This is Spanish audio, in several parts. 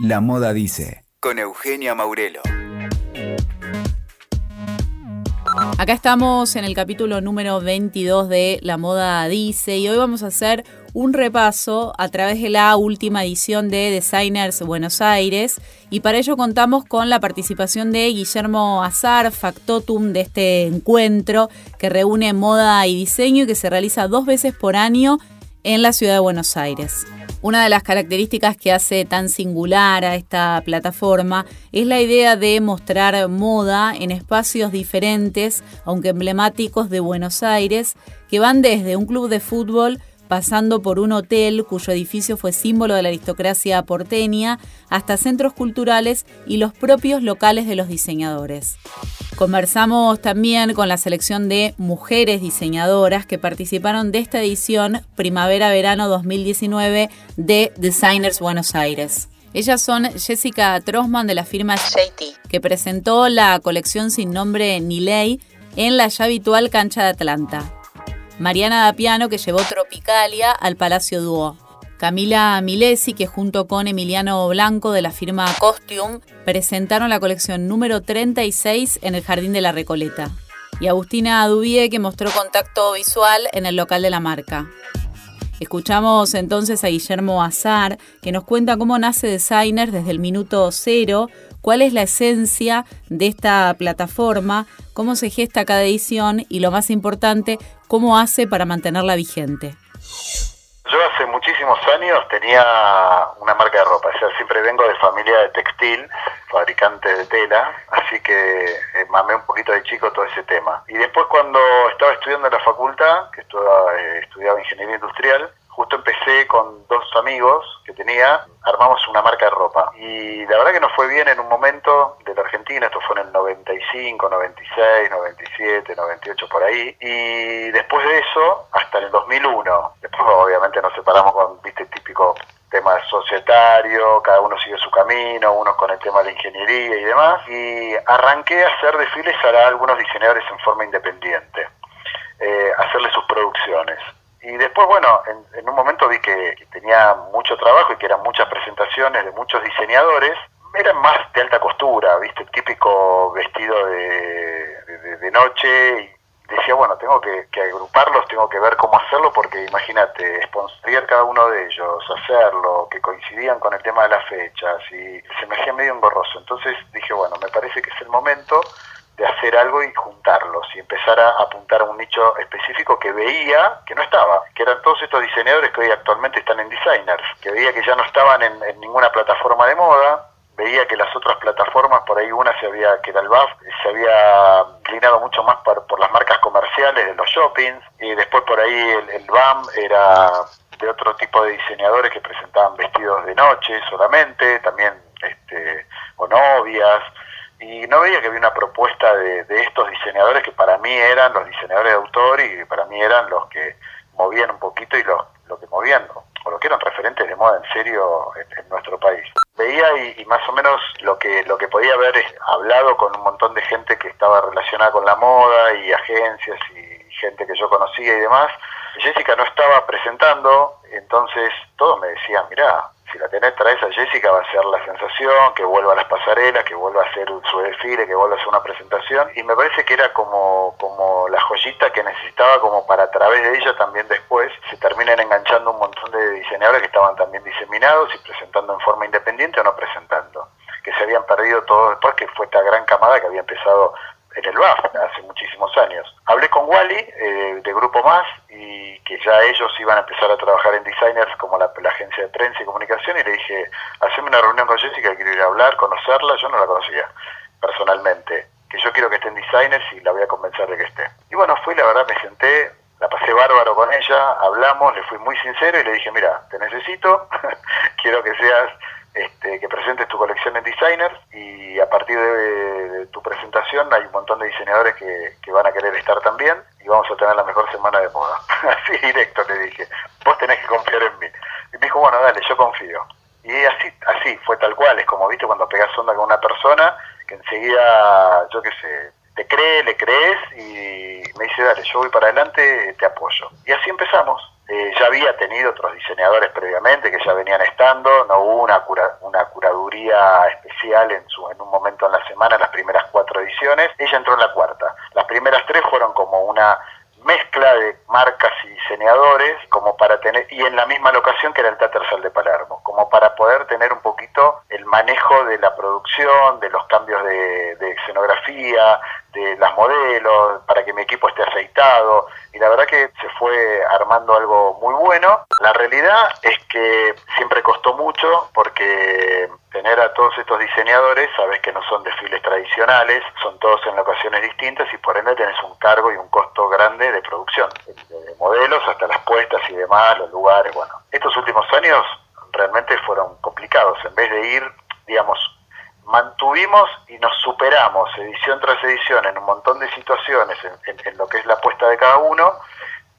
La moda dice, con Eugenia Maurelo. Acá estamos en el capítulo número 22 de La Moda Dice y hoy vamos a hacer un repaso a través de la última edición de Designers Buenos Aires y para ello contamos con la participación de Guillermo Azar, factotum de este encuentro que reúne moda y diseño y que se realiza dos veces por año en la ciudad de Buenos Aires. Una de las características que hace tan singular a esta plataforma es la idea de mostrar moda en espacios diferentes, aunque emblemáticos, de Buenos Aires, que van desde un club de fútbol pasando por un hotel cuyo edificio fue símbolo de la aristocracia porteña, hasta centros culturales y los propios locales de los diseñadores. Conversamos también con la selección de mujeres diseñadoras que participaron de esta edición Primavera-Verano 2019 de Designers Buenos Aires. Ellas son Jessica Trosman de la firma JT, que presentó la colección sin nombre ni ley en la ya habitual cancha de Atlanta. Mariana Dapiano, que llevó Tropicalia al Palacio Duo. Camila Milesi, que junto con Emiliano Blanco de la firma Costume presentaron la colección número 36 en el Jardín de la Recoleta. Y Agustina Dubie, que mostró contacto visual en el local de la marca. Escuchamos entonces a Guillermo Azar, que nos cuenta cómo nace Designer desde el minuto cero, cuál es la esencia de esta plataforma, cómo se gesta cada edición y lo más importante, cómo hace para mantenerla vigente. Yo hace muchísimos años tenía una marca de ropa, o sea, siempre vengo de familia de textil, fabricante de tela, así que eh, mamé un poquito de chico todo ese tema. Y después cuando estaba estudiando en la facultad, que estudiaba, eh, estudiaba ingeniería industrial, justo empecé con dos amigos que tenía, armamos una marca de ropa. Y la verdad que nos fue bien en un momento de la Argentina, esto fue en el 95, 96, 97, 98 por ahí. Y después de eso, hasta el 2001, después obviamente nos separamos con, viste, típico tema societario, cada uno sigue su camino, unos con el tema de la ingeniería y demás. Y arranqué a hacer desfiles a algunos diseñadores en forma independiente, eh, hacerle sus producciones. Y después, bueno, en, un momento vi que, tenía mucho trabajo y que eran muchas presentaciones de muchos diseñadores. Eran más de alta costura, ¿viste? El típico vestido de, de, noche. Y decía, bueno, tengo que, agruparlos, tengo que ver cómo hacerlo, porque imagínate, sponsoriar cada uno de ellos, hacerlo, que coincidían con el tema de las fechas, y se me hacía medio engorroso. Entonces dije, bueno, me parece que es el momento de hacer algo y juntarlos y empezar a apuntar a un nicho específico que veía que no estaba, que eran todos estos diseñadores que hoy actualmente están en designers, que veía que ya no estaban en, ninguna plataforma de moda, veía que las otras plataformas, por ahí una se había, que era el BAF, se había inclinado mucho más por, las marcas comerciales de los shoppings, y después por ahí el, el BAM era de otro tipo de diseñadores que presentaban vestidos de noche solamente, también este, o novias, y no veía que había una propuesta de, estos diseñadores que para mí eran los diseñadores de autor y para mí eran los que movían un poquito y los lo que movían o lo que eran referentes de moda en serio en, nuestro país. Veía y, más o menos lo que lo que podía haber hablado con un montón de gente que estaba relacionada con la moda y agencias y gente que yo conocía y demás. Jessica no estaba presentando, entonces todos me decían, mirá, si la tenés, traes a Jessica, va a ser la sensación, que vuelva a las pasarelas, que vuelva a hacer su desfile, que vuelva a hacer una presentación. Y me parece que era como, como la joyita que necesitaba como para a través de ella también después se terminen enganchando un montón de diseñadores que estaban también diseminados y presentando en forma independiente o no presentando. Que se habían perdido todo después, que fue esta gran camada que había empezado en el BAF hace muchísimos años. Hablé con Wally eh, de Grupo Más y que ya ellos iban a empezar a trabajar en designers como la, agencia de prensa y comunicación y le dije, haceme una reunión con Jessica, quiero ir a hablar, conocerla, yo no la conocía personalmente, que yo quiero que esté en designers y la voy a convencer de que esté. Y bueno, fui, la verdad me senté, la pasé bárbaro con ella, hablamos, le fui muy sincero y le dije, mira, te necesito, quiero que seas este, que presentes tu colección en Designers y a partir de, tu presentación hay un montón de diseñadores que, van a querer estar también y vamos a tener la mejor semana de moda. así directo le dije, vos tenés que confiar en mí. Y me dijo, bueno, dale, yo confío. Y así, así fue tal cual, es como viste cuando pegas onda con una persona que enseguida, yo qué sé, te cree, le crees y me dice, dale, yo voy para adelante, te apoyo. Y así empezamos. Eh, ya había tenido otros diseñadores previamente que ya venían estando, no hubo una, cura, una curaduría especial en, su, en un momento en la semana, las primeras cuatro ediciones. Ella entró en la cuarta. Las primeras tres fueron como una mezcla de marcas y diseñadores como para tener y en la misma locación que era el Tattersall de Palermo como para poder tener un poquito el manejo de la producción de los cambios de, de escenografía de las modelos para que mi equipo esté aceitado y la verdad que se fue armando algo muy bueno la realidad es que siempre costó mucho porque tener a todos estos diseñadores, sabes que no son desfiles tradicionales, son todos en locaciones distintas y por ende tenés un cargo y un costo grande de producción, de modelos hasta las puestas y demás, los lugares, bueno. Estos últimos años realmente fueron complicados, en vez de ir, digamos, mantuvimos y nos superamos edición tras edición en un montón de situaciones en, lo que es la puesta de cada uno,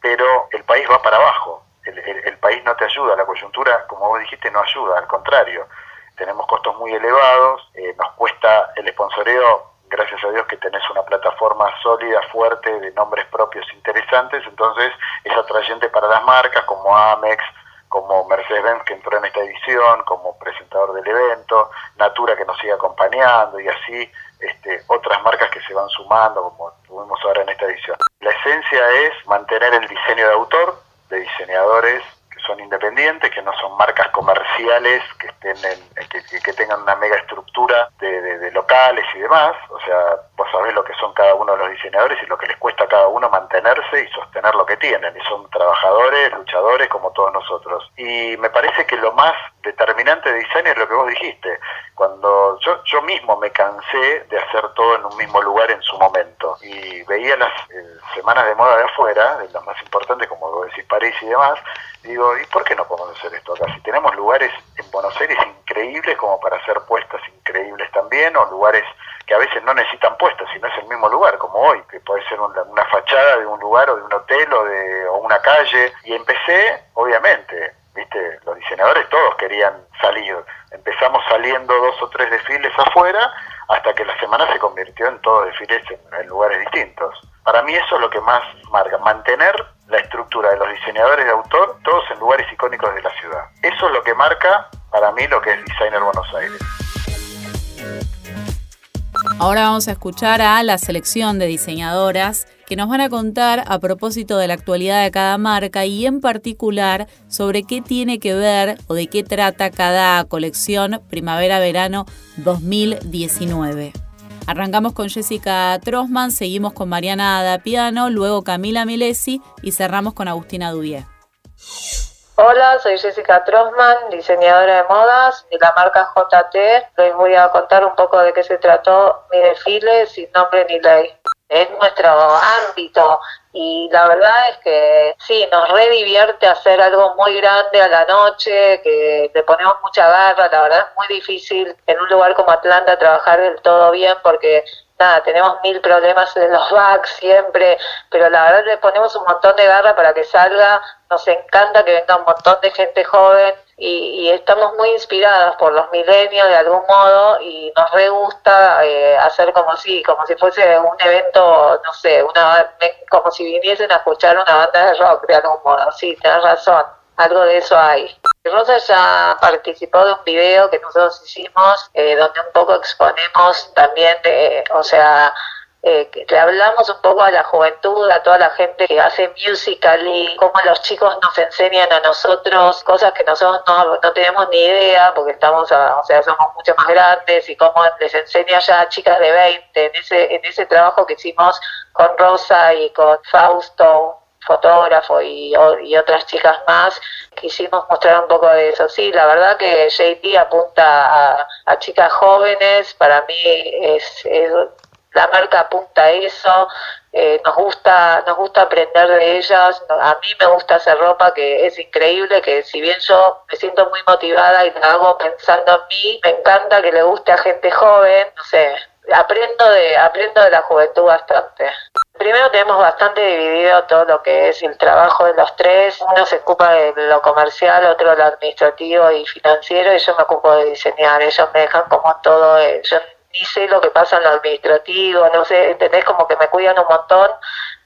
pero el país va para abajo, el, el país no te ayuda, la coyuntura, como vos dijiste, no ayuda, al contrario. Tenemos costos muy elevados, eh, nos cuesta el sponsoreo, gracias a Dios que tenés una plataforma sólida, fuerte, de nombres propios interesantes, entonces es atrayente para las marcas como Amex, como Mercedes-Benz que entró en esta edición, como presentador del evento, Natura que nos sigue acompañando y así este, otras marcas que se van sumando como tuvimos ahora en esta edición. La esencia es mantener el diseño de autor, de diseñadores son independientes, que no son marcas comerciales, que estén que, tengan una mega estructura de, locales y demás. O sea, vos sabés lo que son cada uno de los diseñadores y lo que les cuesta a cada uno mantenerse y sostener lo que tienen. Y son trabajadores, luchadores como todos nosotros. Y me parece que lo más determinante de diseño es lo que vos dijiste. Cuando yo, yo mismo me cansé de hacer todo en un mismo lugar en su momento y veía las eh, semanas de moda de afuera, de las más importantes como vos decís París y demás, digo, ¿y por qué no podemos hacer esto acá? Si tenemos lugares en Buenos Aires increíbles como para hacer puestas increíbles también, o lugares que a veces no necesitan puestas, sino es el mismo lugar, como hoy, que puede ser una, fachada de un lugar o de un hotel o de o una calle. Y empecé, obviamente, viste, los diseñadores todos querían salir. Empezamos saliendo dos o tres desfiles afuera hasta que la semana se convirtió en todos desfiles en lugares distintos. Para mí eso es lo que más marca, mantener la estructura de los diseñadores de autor, todos en lugares icónicos de la ciudad. Eso es lo que marca para mí lo que es Designer Buenos Aires. Ahora vamos a escuchar a la selección de diseñadoras que nos van a contar a propósito de la actualidad de cada marca y en particular sobre qué tiene que ver o de qué trata cada colección primavera-verano 2019. Arrancamos con Jessica Trosman, seguimos con Mariana Dapiano, luego Camila Milesi y cerramos con Agustina Dubier. Hola, soy Jessica Trosman, diseñadora de modas de la marca JT. Les voy a contar un poco de qué se trató mi desfile sin nombre ni ley. Es nuestro ámbito. Y la verdad es que sí, nos redivierte hacer algo muy grande a la noche, que le ponemos mucha garra, la verdad es muy difícil en un lugar como Atlanta trabajar del todo bien porque nada, tenemos mil problemas en los backs siempre, pero la verdad le ponemos un montón de garra para que salga, nos encanta que venga un montón de gente joven y, estamos muy inspiradas por los milenios de algún modo y nos re gusta eh, hacer como si, como si fuese un evento, no sé, una como si viniesen a escuchar una banda de rock de algún modo, sí, tenés razón, algo de eso hay. Rosa ya participó de un video que nosotros hicimos eh, donde un poco exponemos también de, o sea, eh, que le hablamos un poco a la juventud, a toda la gente que hace musical y cómo los chicos nos enseñan a nosotros cosas que nosotros no, no tenemos ni idea porque estamos, o sea, somos mucho más grandes y cómo les enseña ya a chicas de 20 en ese, en ese trabajo que hicimos con Rosa y con Fausto, fotógrafo y, y, otras chicas más, quisimos mostrar un poco de eso. Sí, la verdad que JT apunta a, chicas jóvenes, para mí es, la marca apunta a eso, eh, nos gusta nos gusta aprender de ellas, a mí me gusta hacer ropa que es increíble, que si bien yo me siento muy motivada y la hago pensando en mí, me encanta que le guste a gente joven, no sé, aprendo de aprendo de la juventud bastante. Primero tenemos bastante dividido todo lo que es el trabajo de los tres. Uno se ocupa de lo comercial, otro de lo administrativo y financiero, y yo me ocupo de diseñar. Ellos me dejan como todo. Eh, yo ni sé lo que pasa en lo administrativo, no sé, ¿entendés? Como que me cuidan un montón.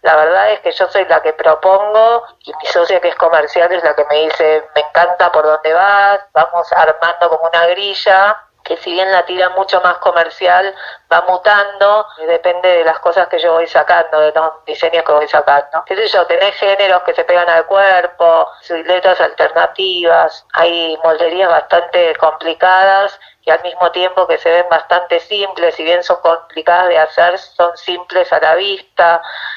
La verdad es que yo soy la que propongo y mi socia que es comercial es la que me dice, me encanta por dónde vas, vamos armando como una grilla que si bien la tira mucho más comercial, va mutando, depende de las cosas que yo voy sacando, de los diseños que voy sacando. ¿Qué sé yo? Tenés géneros que se pegan al cuerpo, siluetas alternativas, hay molderías bastante complicadas y al mismo tiempo que se ven bastante simples, si bien son complicadas de hacer, son simples a la vista,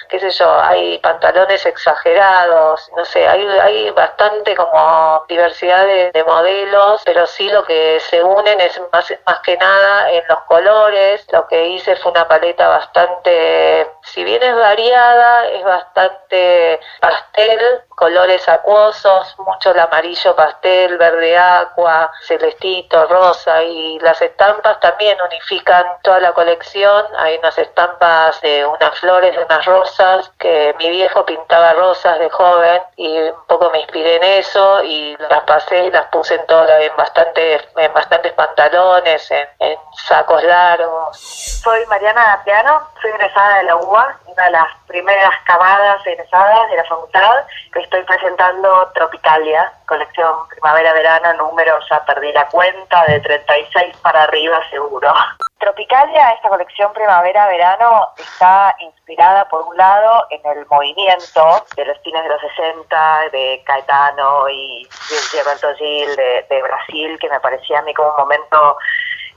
qué sé yo, hay pantalones exagerados, no sé, hay, hay bastante como diversidad de, de modelos, pero sí lo que se unen es más, más que nada en los colores, lo que hice fue una paleta bastante, si bien es variada, es bastante pastel, colores acuosos, mucho el amarillo pastel, verde aqua, celestito, rosa y las estampas también unifican toda la colección. Hay unas estampas de unas flores, de unas rosas, que mi viejo pintaba rosas de joven y un poco me inspiré en eso y las pasé y las puse en todas, en bastantes, en bastantes pantalones, en, sacos largos. Soy Mariana Piano, soy egresada de la UBA, una de las primeras camadas egresadas de la facultad, que estoy presentando Tropicalia, colección primavera-verano, número, ya perdí la cuenta, de 36 para arriba seguro. Tropicalia, esta colección primavera-verano, está inspirada por un lado en el movimiento de los fines de los 60, de Caetano y Gilberto Gil de, de Brasil, que me parecía a mí como un momento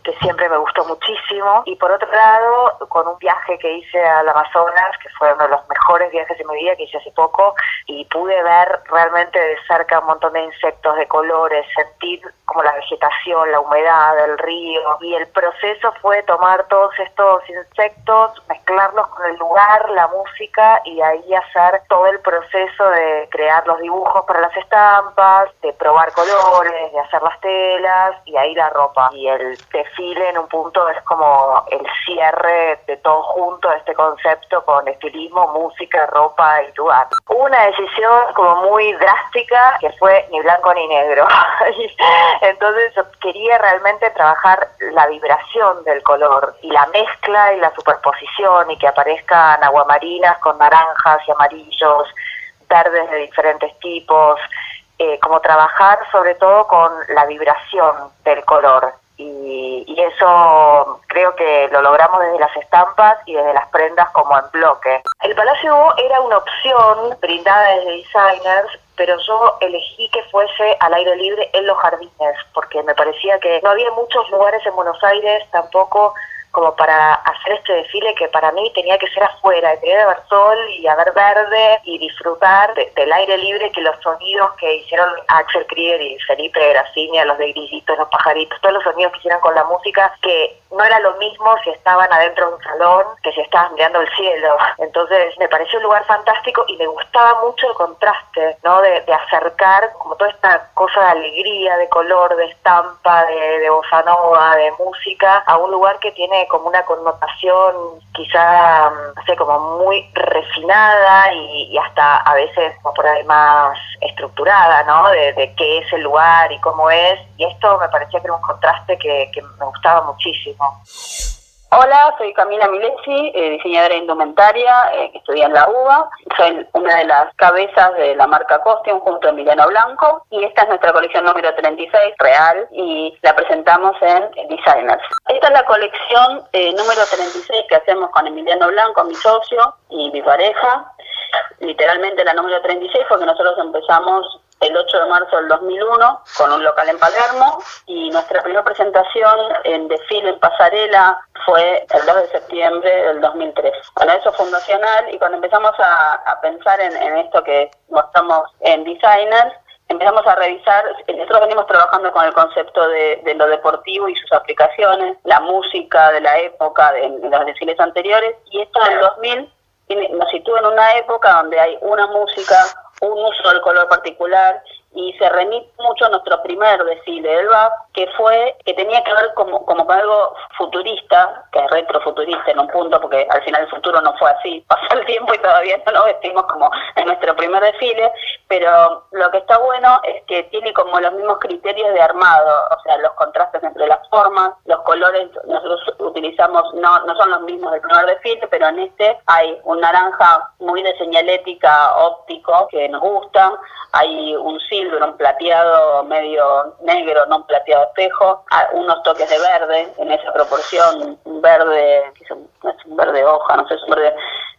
que siempre me gustó muchísimo. Y por otro lado, con un viaje que hice al Amazonas, que fue uno de los mejores viajes de mi vida, que hice hace poco, y pude ver realmente de cerca un montón de insectos, de colores, sentir como la vegetación, la humedad, el río. Y el proceso fue tomar todos estos insectos, mezclarlos con el lugar, la música, y ahí hacer todo el proceso de crear los dibujos para las estampas, de probar colores, de hacer las telas, y ahí la ropa. Y el desfile en un punto es como el cierre de todo junto, este concepto con estilismo, música, ropa y lugar. Hubo una decisión como muy drástica que fue ni blanco ni negro. Entonces yo quería realmente trabajar la vibración del color y la mezcla y la superposición y que aparezcan aguamarinas con naranjas y amarillos, verdes de diferentes tipos, eh, como trabajar sobre todo con la vibración del color y, y, eso creo que lo logramos desde las estampas y desde las prendas como en bloque. El Palacio era una opción brindada desde designers pero yo elegí que fuese al aire libre en los jardines, porque me parecía que no había muchos lugares en Buenos Aires tampoco como para hacer este desfile que para mí tenía que ser afuera, tenía que haber sol y haber verde y disfrutar del aire libre que los sonidos que hicieron Axel Krieger y Felipe Gracinia, los de grillitos, los pajaritos, todos los sonidos que hicieron con la música, que no era lo mismo si estaban adentro de un salón que si estaban mirando el cielo. Entonces me pareció un lugar fantástico y me gustaba mucho el contraste, ¿no? De, de acercar como toda esta cosa de alegría, de color, de estampa, de, de bossa nova, de música, a un lugar que tiene como una connotación quizá, no sé, como muy refinada y, hasta a veces como por ahí más estructurada, ¿no? De, de, qué es el lugar y cómo es. Y esto me parecía que era un contraste que, que me gustaba muchísimo. Hola, soy Camila Milesi, eh, diseñadora indumentaria, eh, que estudia en la UBA. Soy una de las cabezas de la marca Costume junto a Emiliano Blanco y esta es nuestra colección número 36, real, y la presentamos en Designers. Esta es la colección eh, número 36 que hacemos con Emiliano Blanco, mi socio y mi pareja. Literalmente la número 36 porque nosotros empezamos el 8 de marzo del 2001 con un local en Palermo y nuestra primera presentación en desfile en pasarela fue el 2 de septiembre del 2003. Bueno, eso fundacional y cuando empezamos a, a pensar en, en, esto que mostramos en Designers, empezamos a revisar, nosotros venimos trabajando con el concepto de, de lo deportivo y sus aplicaciones, la música de la época, de, de los desfiles anteriores y esto del 2000 nos sitúa en una época donde hay una música, un uso del color particular y se remite mucho a nuestro primer desfile del BAP, que fue, que tenía que ver como, como con algo futurista, que es retrofuturista en un punto, porque al final el futuro no fue así, pasó el tiempo y todavía no lo vestimos como en nuestro primer desfile, pero lo que está bueno es que tiene como los mismos criterios de armado, o sea, los contrastes entre las formas, los colores, nosotros utilizamos no, no son los mismos del primer desfile, pero en este hay un naranja muy de señalética óptico que nos gusta, hay un un plateado medio negro, no un plateado espejo, unos toques de verde en esa proporción, un verde, es un, es un verde hoja, no sé, es un verde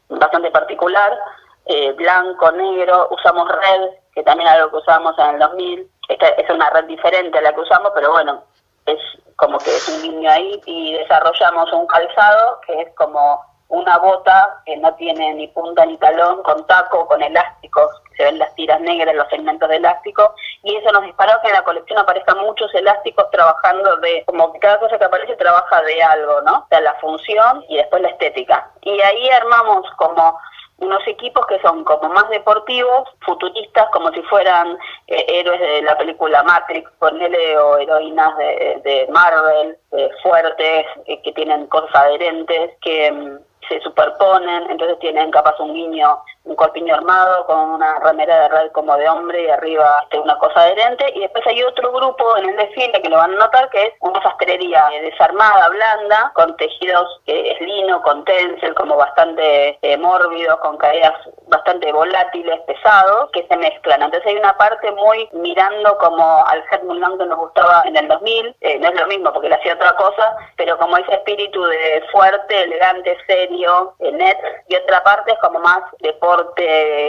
bastante particular, eh, blanco, negro, usamos red, que también es algo que usamos en el 2000, esta es una red diferente a la que usamos, pero bueno, es como que es un niño ahí y desarrollamos un calzado que es como una bota que no tiene ni punta ni talón, con taco, con elásticos, se ven las tiras negras, los segmentos de elástico, y eso nos disparó que en la colección aparezcan muchos elásticos trabajando de, como cada cosa que aparece trabaja de algo, ¿no? O sea, la función y después la estética. Y ahí armamos como unos equipos que son como más deportivos, futuristas, como si fueran eh, héroes de la película Matrix, ponele, o heroínas de, Marvel, eh, fuertes, eh, que tienen cosas adherentes, que mm, se superponen, entonces tienen capaz un niño, un corpiño armado con una remera de red como de hombre y arriba una cosa adherente, y después hay otro grupo en el desfile que lo van a notar que es una sastrería desarmada, blanda, con tejidos que es lino, con tencel, como bastante eh, mórbidos, con caídas bastante volátiles, pesados, que se mezclan. Entonces hay una parte muy mirando como al Herman Lang que nos gustaba en el 2000, eh, no es lo mismo porque le hacía otra cosa, pero como ese espíritu de fuerte, elegante, serio, net, y otra parte es como más deporte,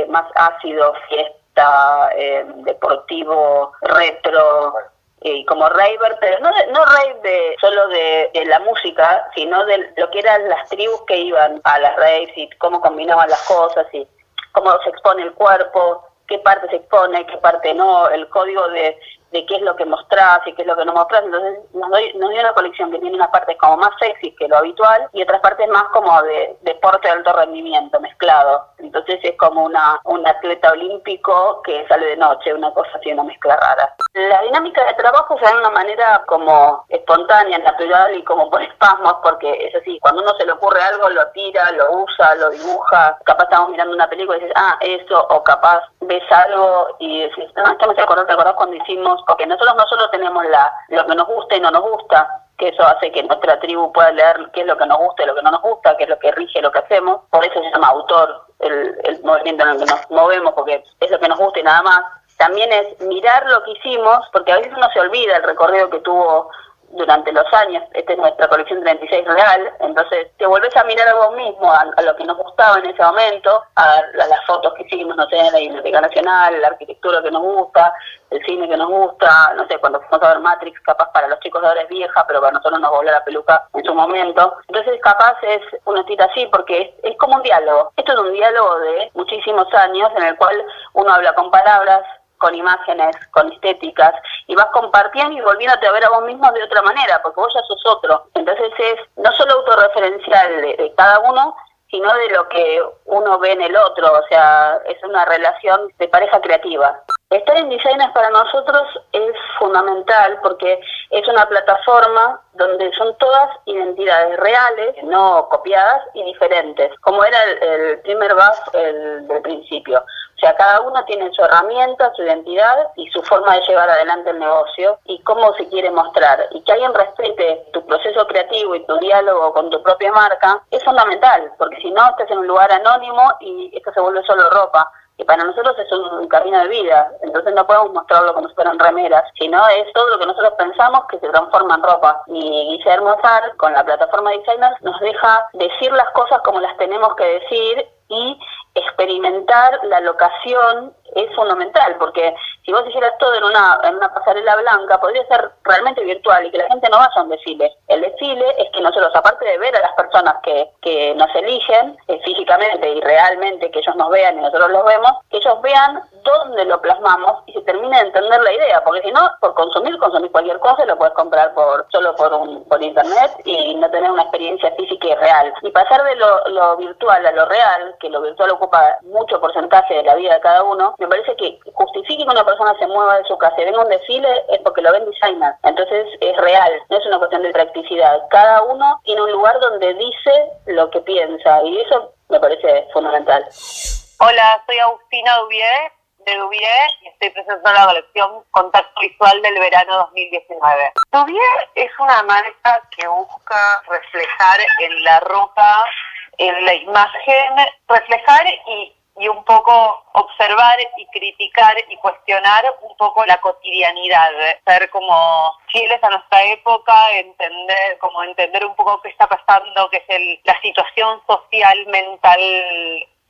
más ácido, fiesta, eh, deportivo, retro, y como raver, pero no, no rave de, solo de, la música, sino de lo que eran las tribus que iban a las raves y cómo combinaban las cosas y cómo se expone el cuerpo, qué parte se expone, qué parte no, el código de de qué es lo que mostrás y qué es lo que no mostrás. Entonces nos, doy, nos dio una colección que tiene una parte como más sexy que lo habitual y otras partes más como de deporte de alto rendimiento mezclado. Entonces es como una un atleta olímpico que sale de noche, una cosa así, una mezcla rara. La dinámica de trabajo se da de una manera como espontánea, natural y como por espasmos, porque es así, cuando uno se le ocurre algo, lo tira, lo usa, lo dibuja. Capaz estamos mirando una película y dices, ah, eso, o capaz ves algo y decís, no, esto me ¿te acordás cuando hicimos porque nosotros no solo tenemos la, lo que nos gusta y no nos gusta, que eso hace que nuestra tribu pueda leer qué es lo que nos gusta y lo que no nos gusta, qué es lo que rige lo que hacemos, por eso se llama autor el, el movimiento en el que nos movemos, porque es lo que nos gusta y nada más. También es mirar lo que hicimos, porque a veces uno se olvida el recorrido que tuvo durante los años, esta es nuestra colección 36 real, entonces te volvés a mirar a vos mismo, a, lo que nos gustaba en ese momento, a, las fotos que hicimos, no sé, en la Biblioteca Nacional, la arquitectura que nos gusta, el cine que nos gusta, no sé, cuando fuimos a ver Matrix, capaz para los chicos de ahora es vieja, pero para nosotros nos volvió la peluca en su momento. Entonces capaz es una cita así, porque es, es como un diálogo. Esto es un diálogo de muchísimos años en el cual uno habla con palabras, con imágenes, con estéticas, y vas compartiendo y volviéndote a ver a vos mismo de otra manera, porque vos ya sos otro. Entonces es no solo autorreferencial de, cada uno, sino de lo que uno ve en el otro, o sea, es una relación de pareja creativa. Estar en Designers para nosotros es fundamental porque es una plataforma donde son todas identidades reales, no copiadas y diferentes, como era el, primer buff el, del principio. O sea, cada uno tiene su herramienta, su identidad y su forma de llevar adelante el negocio y cómo se quiere mostrar. Y que alguien respete tu proceso creativo y tu diálogo con tu propia marca es fundamental, porque si no estás en un lugar anónimo y esto se vuelve solo ropa y para nosotros es un camino de vida, entonces no podemos mostrarlo como si fueran remeras, sino es todo lo que nosotros pensamos que se transforma en ropa. Y Guillermo Zar, con la plataforma Designers, nos deja decir las cosas como las tenemos que decir y experimentar la locación es fundamental, porque si vos hicieras todo en una, en una pasarela blanca, podría ser realmente virtual y que la gente no vaya a un desfile. El desfile es que nosotros, aparte de ver a las personas que, que nos eligen eh, físicamente y realmente, que ellos nos vean y nosotros los vemos, que ellos vean dónde lo plasmamos y se termine de entender la idea, porque si no, por consumir, consumir cualquier cosa, lo puedes comprar por solo por, un, por internet y no tener una experiencia física y real. Y pasar de lo, lo virtual a lo real, que lo virtual ocupa mucho porcentaje de la vida de cada uno, me parece que justifique que una persona se mueva de su casa y venga un desfile es porque lo ven designer. Entonces es real, no es una cuestión de practicidad. Cada uno tiene un lugar donde dice lo que piensa y eso me parece fundamental. Hola, soy Agustina Dubier de Dubier y estoy presentando la colección Contacto Visual del verano 2019. Dubier es una marca que busca reflejar en la ropa, en la imagen, reflejar y y un poco observar y criticar y cuestionar un poco la cotidianidad, ser como fieles a nuestra época, entender, como entender un poco qué está pasando, qué es el, la situación social, mental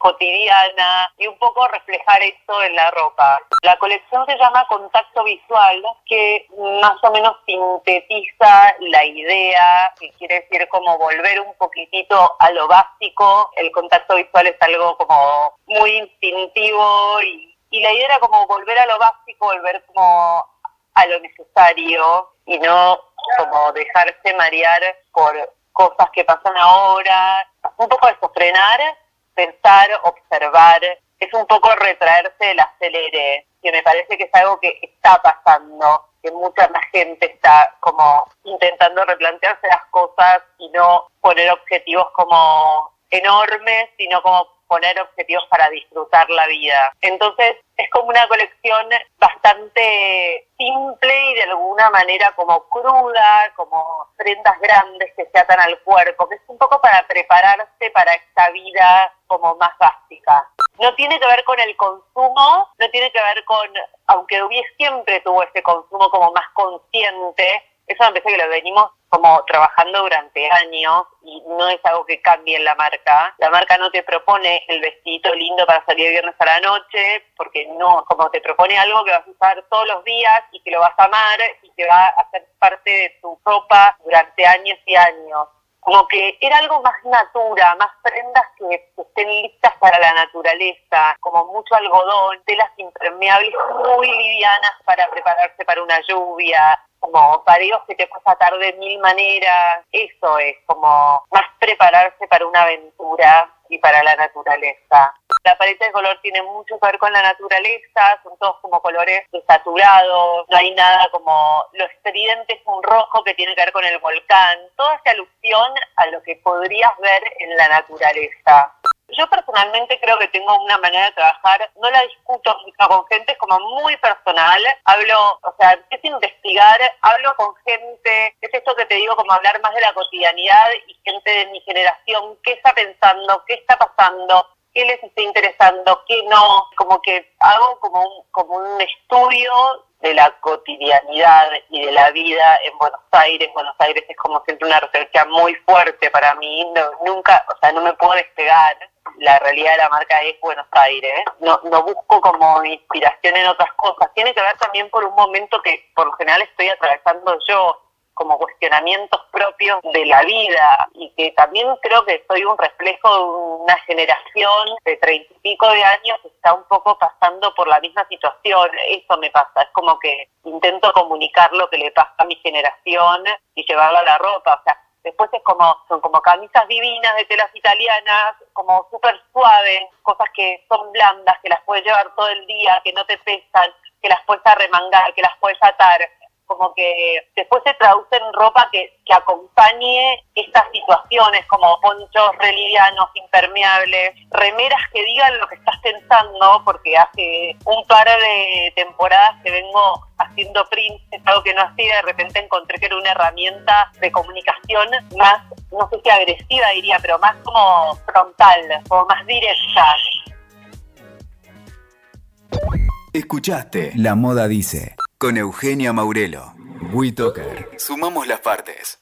cotidiana y un poco reflejar esto en la ropa. La colección se llama Contacto Visual, que más o menos sintetiza la idea, que quiere decir como volver un poquitito a lo básico. El contacto visual es algo como muy instintivo y, y la idea era como volver a lo básico, volver como a lo necesario y no como dejarse marear por cosas que pasan ahora, un poco de frenar pensar, observar, es un poco retraerse del acelere, que me parece que es algo que está pasando, que mucha más gente está como intentando replantearse las cosas y no poner objetivos como enormes, sino como poner objetivos para disfrutar la vida. Entonces es como una colección bastante simple y de alguna manera como cruda, como prendas grandes que se atan al cuerpo, que es un poco para prepararse para esta vida como más básica. No tiene que ver con el consumo, no tiene que ver con, aunque hubiese siempre tuvo ese consumo como más consciente, eso me parece que lo venimos como trabajando durante años y no es algo que cambie en la marca. La marca no te propone el vestido lindo para salir el viernes a la noche, porque no, como te propone algo que vas a usar todos los días y que lo vas a amar y que va a ser parte de tu ropa durante años y años. Como que era algo más natura, más prendas que estén listas para la naturaleza, como mucho algodón, telas impermeables muy livianas para prepararse para una lluvia, como pareos que te puedes atar de mil maneras, eso es como más prepararse para una aventura y para la naturaleza. La paleta de color tiene mucho que ver con la naturaleza, son todos como colores saturados, no hay nada como lo estridente es un rojo que tiene que ver con el volcán, toda esa alusión a lo que podrías ver en la naturaleza. Yo personalmente creo que tengo una manera de trabajar, no la discuto con gente, es como muy personal. Hablo, o sea, es investigar, hablo con gente, es esto que te digo, como hablar más de la cotidianidad y gente de mi generación, qué está pensando, qué está pasando, qué les está interesando, qué no, como que hago como un, como un estudio de la cotidianidad y de la vida en Buenos Aires. Buenos Aires es como siempre una referencia muy fuerte para mí, nunca, o sea, no me puedo despegar la realidad de la marca es Buenos Aires. No, no busco como inspiración en otras cosas. Tiene que ver también por un momento que por lo general estoy atravesando yo, como cuestionamientos propios de la vida y que también creo que soy un reflejo de una generación de treinta y pico de años que está un poco pasando por la misma situación. Eso me pasa, es como que intento comunicar lo que le pasa a mi generación y llevarlo a la ropa. O sea, Después es como, son como camisas divinas de telas italianas, como súper suaves, cosas que son blandas, que las puedes llevar todo el día, que no te pesan, que las puedes arremangar, que las puedes atar como que después se traduce en ropa que, que acompañe estas situaciones, como ponchos relivianos, impermeables, remeras que digan lo que estás pensando, porque hace un par de temporadas que vengo haciendo prints, es algo que no hacía, de repente encontré que era una herramienta de comunicación más, no sé si agresiva diría, pero más como frontal, como más directa. Escuchaste La Moda Dice con Eugenia Maurelo. WeToker. Sumamos las partes.